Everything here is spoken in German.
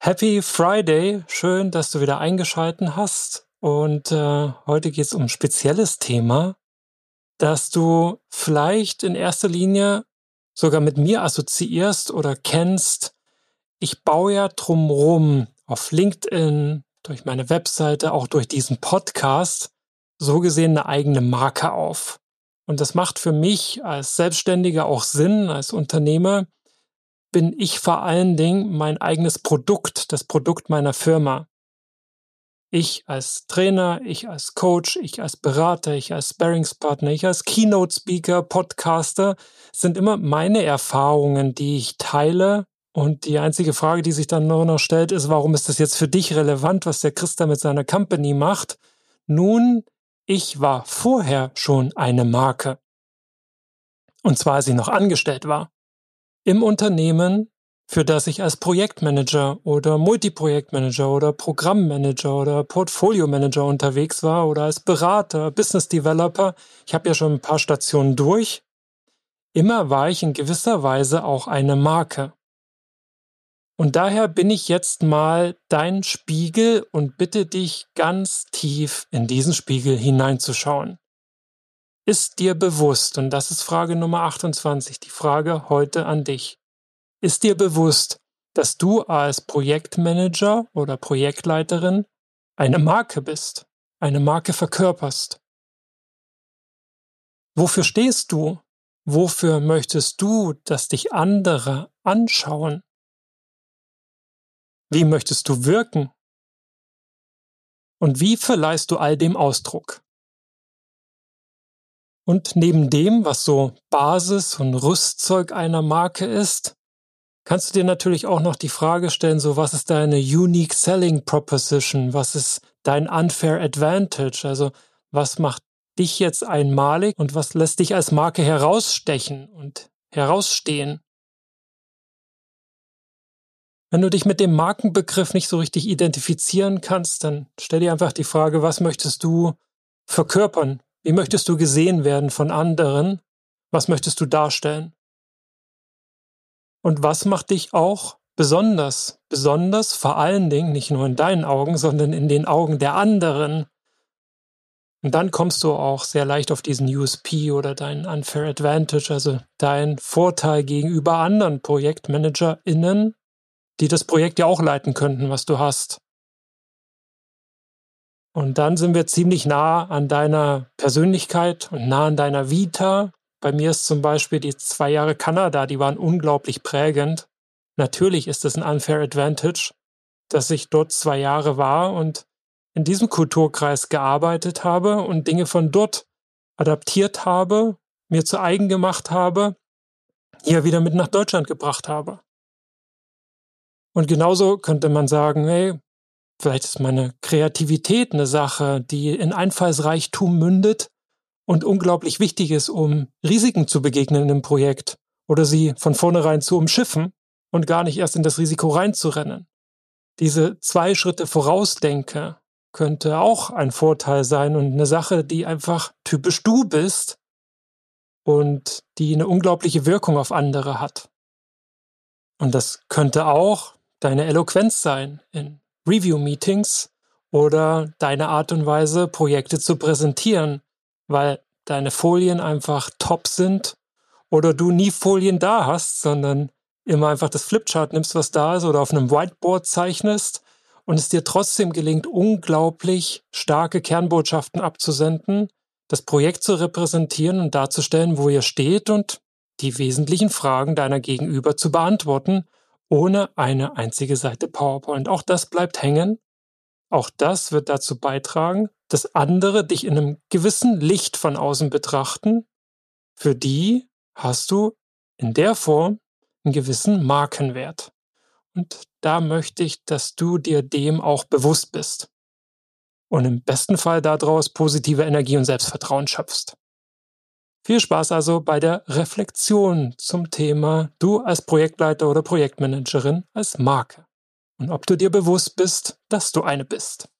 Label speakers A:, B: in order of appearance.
A: Happy Friday, schön, dass du wieder eingeschalten hast. Und äh, heute geht es um ein spezielles Thema, das du vielleicht in erster Linie sogar mit mir assoziierst oder kennst. Ich baue ja drumrum auf LinkedIn, durch meine Webseite, auch durch diesen Podcast, so gesehen eine eigene Marke auf. Und das macht für mich als Selbstständiger auch Sinn, als Unternehmer, bin ich vor allen Dingen mein eigenes Produkt, das Produkt meiner Firma. Ich als Trainer, ich als Coach, ich als Berater, ich als Sparringspartner, ich als Keynote Speaker, Podcaster sind immer meine Erfahrungen, die ich teile. Und die einzige Frage, die sich dann nur noch stellt, ist, warum ist das jetzt für dich relevant, was der Christa mit seiner Company macht? Nun, ich war vorher schon eine Marke. Und zwar, als ich noch angestellt war im Unternehmen, für das ich als Projektmanager oder Multiprojektmanager oder Programmmanager oder Portfolio-Manager unterwegs war oder als Berater, Business Developer. Ich habe ja schon ein paar Stationen durch. Immer war ich in gewisser Weise auch eine Marke. Und daher bin ich jetzt mal dein Spiegel und bitte dich ganz tief in diesen Spiegel hineinzuschauen. Ist dir bewusst, und das ist Frage Nummer 28, die Frage heute an dich, ist dir bewusst, dass du als Projektmanager oder Projektleiterin eine Marke bist, eine Marke verkörperst? Wofür stehst du? Wofür möchtest du, dass dich andere anschauen? Wie möchtest du wirken? Und wie verleihst du all dem Ausdruck? Und neben dem, was so Basis und Rüstzeug einer Marke ist, kannst du dir natürlich auch noch die Frage stellen, so was ist deine Unique Selling Proposition? Was ist dein Unfair Advantage? Also was macht dich jetzt einmalig und was lässt dich als Marke herausstechen und herausstehen? Wenn du dich mit dem Markenbegriff nicht so richtig identifizieren kannst, dann stell dir einfach die Frage, was möchtest du verkörpern? Wie möchtest du gesehen werden von anderen? Was möchtest du darstellen? Und was macht dich auch besonders? Besonders vor allen Dingen nicht nur in deinen Augen, sondern in den Augen der anderen. Und dann kommst du auch sehr leicht auf diesen USP oder deinen Unfair Advantage, also dein Vorteil gegenüber anderen ProjektmanagerInnen, die das Projekt ja auch leiten könnten, was du hast. Und dann sind wir ziemlich nah an deiner Persönlichkeit und nah an deiner Vita. Bei mir ist zum Beispiel die zwei Jahre Kanada, die waren unglaublich prägend. Natürlich ist es ein unfair advantage, dass ich dort zwei Jahre war und in diesem Kulturkreis gearbeitet habe und Dinge von dort adaptiert habe, mir zu eigen gemacht habe, hier wieder mit nach Deutschland gebracht habe. Und genauso könnte man sagen, hey, Vielleicht ist meine Kreativität eine Sache, die in Einfallsreichtum mündet und unglaublich wichtig ist, um Risiken zu begegnen im Projekt oder sie von vornherein zu umschiffen und gar nicht erst in das Risiko reinzurennen. Diese zwei Schritte vorausdenke könnte auch ein Vorteil sein und eine Sache, die einfach typisch du bist und die eine unglaubliche Wirkung auf andere hat. Und das könnte auch deine Eloquenz sein in Review-Meetings oder deine Art und Weise, Projekte zu präsentieren, weil deine Folien einfach top sind oder du nie Folien da hast, sondern immer einfach das Flipchart nimmst, was da ist oder auf einem Whiteboard zeichnest und es dir trotzdem gelingt, unglaublich starke Kernbotschaften abzusenden, das Projekt zu repräsentieren und darzustellen, wo ihr steht und die wesentlichen Fragen deiner Gegenüber zu beantworten ohne eine einzige Seite PowerPoint. Auch das bleibt hängen. Auch das wird dazu beitragen, dass andere dich in einem gewissen Licht von außen betrachten. Für die hast du in der Form einen gewissen Markenwert. Und da möchte ich, dass du dir dem auch bewusst bist. Und im besten Fall daraus positive Energie und Selbstvertrauen schöpfst. Viel Spaß also bei der Reflexion zum Thema du als Projektleiter oder Projektmanagerin als Marke und ob du dir bewusst bist, dass du eine bist.